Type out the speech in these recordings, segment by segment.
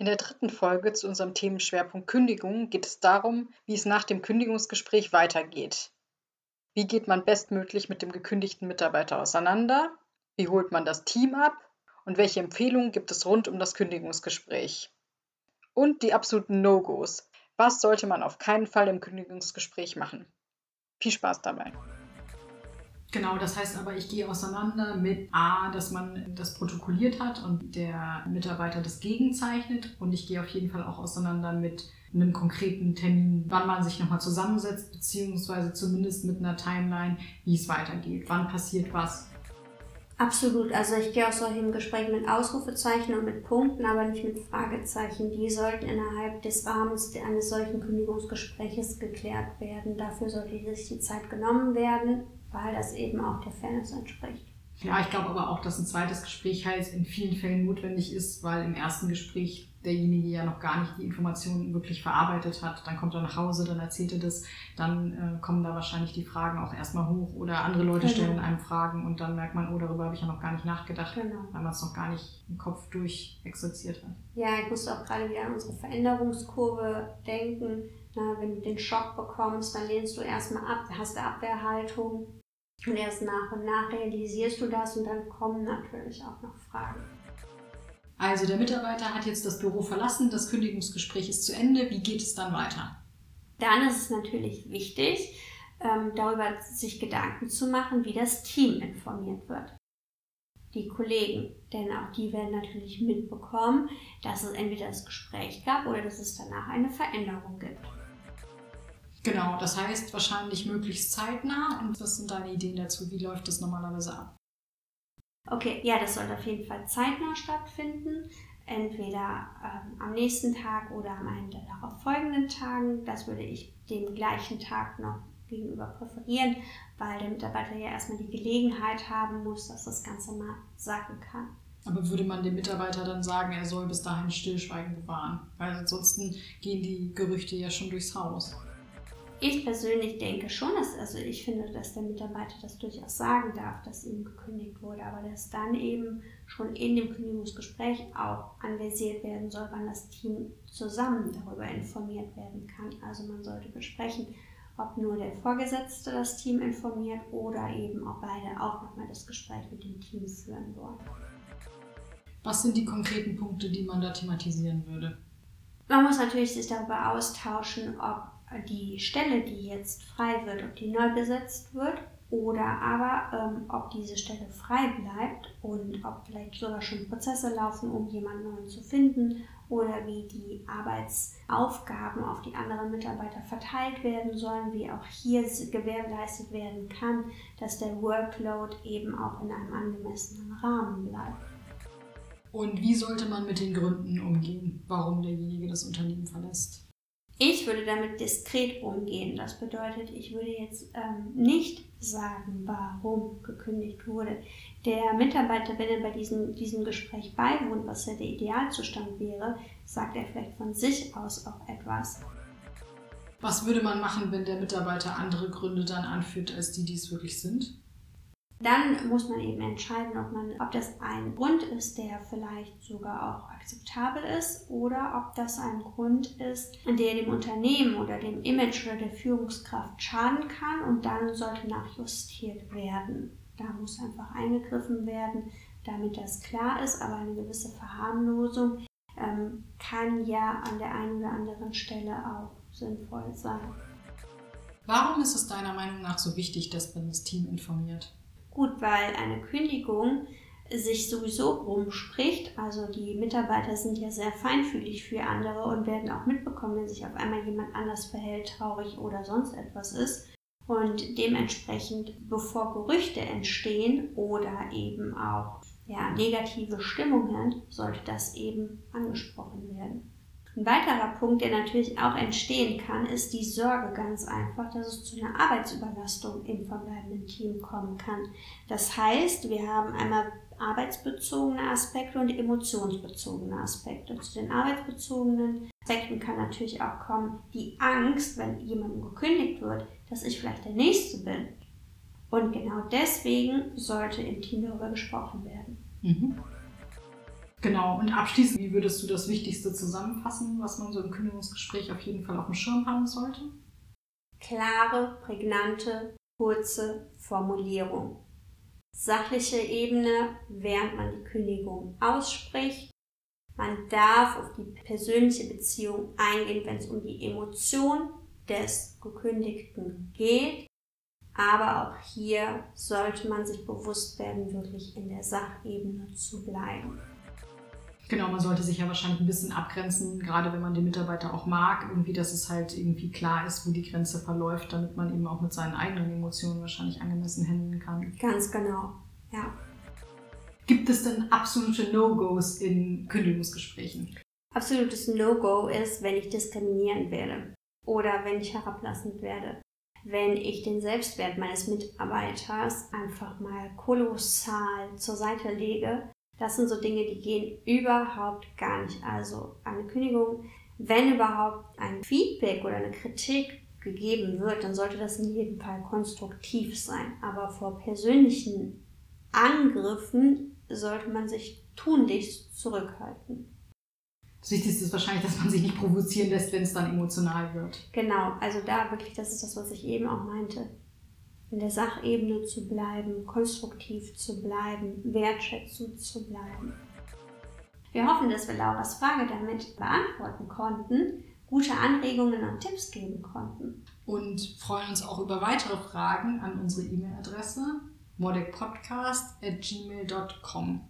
In der dritten Folge zu unserem Themenschwerpunkt Kündigung geht es darum, wie es nach dem Kündigungsgespräch weitergeht. Wie geht man bestmöglich mit dem gekündigten Mitarbeiter auseinander? Wie holt man das Team ab? Und welche Empfehlungen gibt es rund um das Kündigungsgespräch? Und die absoluten No-Gos. Was sollte man auf keinen Fall im Kündigungsgespräch machen? Viel Spaß dabei. Genau, das heißt aber, ich gehe auseinander mit A, dass man das protokolliert hat und der Mitarbeiter das gegenzeichnet. Und ich gehe auf jeden Fall auch auseinander mit einem konkreten Termin, wann man sich nochmal zusammensetzt, beziehungsweise zumindest mit einer Timeline, wie es weitergeht, wann passiert was. Absolut, also ich gehe aus solchen Gesprächen mit Ausrufezeichen und mit Punkten, aber nicht mit Fragezeichen. Die sollten innerhalb des Rahmens eines solchen Kündigungsgespräches geklärt werden. Dafür sollte sich die Zeit genommen werden weil das eben auch der Fairness entspricht. Ja, ich glaube aber auch, dass ein zweites Gespräch halt in vielen Fällen notwendig ist, weil im ersten Gespräch derjenige ja noch gar nicht die Informationen wirklich verarbeitet hat. Dann kommt er nach Hause, dann erzählt er das, dann äh, kommen da wahrscheinlich die Fragen auch erstmal hoch oder andere Leute genau. stellen einem Fragen und dann merkt man, oh, darüber habe ich ja noch gar nicht nachgedacht, genau. weil man es noch gar nicht im Kopf durchexerziert hat. Ja, ich musste auch gerade wieder an unsere Veränderungskurve denken. Na, wenn du den Schock bekommst, dann lehnst du erstmal ab, hast du Abwehrhaltung und erst nach und nach realisierst du das und dann kommen natürlich auch noch Fragen. Also der Mitarbeiter hat jetzt das Büro verlassen, das Kündigungsgespräch ist zu Ende. Wie geht es dann weiter? Dann ist es natürlich wichtig, ähm, darüber sich Gedanken zu machen, wie das Team informiert wird. Die Kollegen, denn auch die werden natürlich mitbekommen, dass es entweder das Gespräch gab oder dass es danach eine Veränderung gibt. Genau, das heißt wahrscheinlich möglichst zeitnah. Und was sind deine Ideen dazu? Wie läuft das normalerweise ab? Okay, ja, das soll auf jeden Fall zeitnah stattfinden. Entweder ähm, am nächsten Tag oder am einen der darauf folgenden Tagen. Das würde ich dem gleichen Tag noch gegenüber präferieren, weil der Mitarbeiter ja erstmal die Gelegenheit haben muss, dass das Ganze mal sagen kann. Aber würde man dem Mitarbeiter dann sagen, er soll bis dahin Stillschweigen bewahren? Weil ansonsten gehen die Gerüchte ja schon durchs Haus. Ich persönlich denke schon, dass, also ich finde, dass der Mitarbeiter das durchaus sagen darf, dass ihm gekündigt wurde, aber dass dann eben schon in dem Kündigungsgespräch auch anvisiert werden soll, wann das Team zusammen darüber informiert werden kann. Also man sollte besprechen, ob nur der Vorgesetzte das Team informiert oder eben auch beide auch nochmal das Gespräch mit dem Team führen wollen. Was sind die konkreten Punkte, die man da thematisieren würde? Man muss natürlich sich darüber austauschen, ob die Stelle, die jetzt frei wird, ob die neu besetzt wird oder aber ähm, ob diese Stelle frei bleibt und ob vielleicht sogar schon Prozesse laufen, um jemanden neuen zu finden oder wie die Arbeitsaufgaben auf die anderen Mitarbeiter verteilt werden sollen, wie auch hier gewährleistet werden kann, dass der Workload eben auch in einem angemessenen Rahmen bleibt. Und wie sollte man mit den Gründen umgehen, warum derjenige das Unternehmen verlässt? Ich würde damit diskret umgehen. Das bedeutet, ich würde jetzt ähm, nicht sagen, warum gekündigt wurde. Der Mitarbeiter, wenn er bei diesem, diesem Gespräch beiwohnt, was ja der Idealzustand wäre, sagt er vielleicht von sich aus auch etwas. Was würde man machen, wenn der Mitarbeiter andere Gründe dann anführt, als die, die es wirklich sind? Dann muss man eben entscheiden, ob, man, ob das ein Grund ist, der vielleicht sogar auch akzeptabel ist oder ob das ein Grund ist, der dem Unternehmen oder dem Image oder der Führungskraft schaden kann und dann sollte nachjustiert werden. Da muss einfach eingegriffen werden, damit das klar ist, aber eine gewisse Verharmlosung ähm, kann ja an der einen oder anderen Stelle auch sinnvoll sein. Warum ist es deiner Meinung nach so wichtig, dass man das Team informiert? Gut, weil eine Kündigung sich sowieso rumspricht. Also die Mitarbeiter sind ja sehr feinfühlig für andere und werden auch mitbekommen, wenn sich auf einmal jemand anders verhält, traurig oder sonst etwas ist. Und dementsprechend, bevor Gerüchte entstehen oder eben auch ja, negative Stimmungen, sollte das eben angesprochen werden. Ein weiterer Punkt, der natürlich auch entstehen kann, ist die Sorge ganz einfach, dass es zu einer Arbeitsüberlastung im verbleibenden Team kommen kann. Das heißt, wir haben einmal arbeitsbezogene Aspekte und emotionsbezogene Aspekte. Zu den arbeitsbezogenen Aspekten kann natürlich auch kommen die Angst, wenn jemandem gekündigt wird, dass ich vielleicht der Nächste bin. Und genau deswegen sollte im Team darüber gesprochen werden. Mhm. Genau, und abschließend, wie würdest du das Wichtigste zusammenfassen, was man so im Kündigungsgespräch auf jeden Fall auf dem Schirm haben sollte? Klare, prägnante, kurze Formulierung. Sachliche Ebene, während man die Kündigung ausspricht. Man darf auf die persönliche Beziehung eingehen, wenn es um die Emotion des Gekündigten geht. Aber auch hier sollte man sich bewusst werden, wirklich in der Sachebene zu bleiben. Genau, man sollte sich ja wahrscheinlich ein bisschen abgrenzen, gerade wenn man den Mitarbeiter auch mag, irgendwie, dass es halt irgendwie klar ist, wo die Grenze verläuft, damit man eben auch mit seinen eigenen Emotionen wahrscheinlich angemessen handeln kann. Ganz genau, ja. Gibt es denn absolute No-Gos in Kündigungsgesprächen? Absolutes No-Go ist, wenn ich diskriminieren werde oder wenn ich herablassend werde. Wenn ich den Selbstwert meines Mitarbeiters einfach mal kolossal zur Seite lege das sind so Dinge, die gehen überhaupt gar nicht. Also eine Kündigung, wenn überhaupt ein Feedback oder eine Kritik gegeben wird, dann sollte das in jedem Fall konstruktiv sein. Aber vor persönlichen Angriffen sollte man sich tunlichst zurückhalten. Das Wichtigste ist wahrscheinlich, dass man sich nicht provozieren lässt, wenn es dann emotional wird. Genau, also da wirklich, das ist das, was ich eben auch meinte in der Sachebene zu bleiben, konstruktiv zu bleiben, wertschätzend zu bleiben. Wir hoffen, dass wir Lauras Frage damit beantworten konnten, gute Anregungen und Tipps geben konnten. Und freuen uns auch über weitere Fragen an unsere E-Mail-Adresse modecpodcast.gmail.com.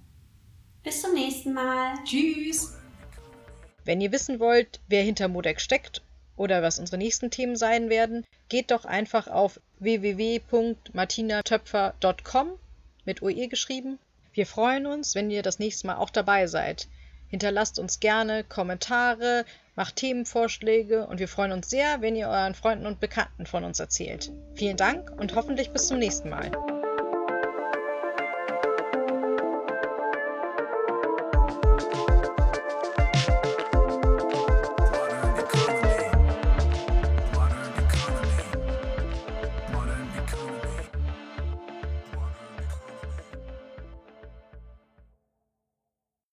Bis zum nächsten Mal. Tschüss. Wenn ihr wissen wollt, wer hinter Modec steckt oder was unsere nächsten Themen sein werden, geht doch einfach auf www.martinatöpfer.com mit OE geschrieben. Wir freuen uns, wenn ihr das nächste Mal auch dabei seid. Hinterlasst uns gerne Kommentare, macht Themenvorschläge und wir freuen uns sehr, wenn ihr euren Freunden und Bekannten von uns erzählt. Vielen Dank und hoffentlich bis zum nächsten Mal.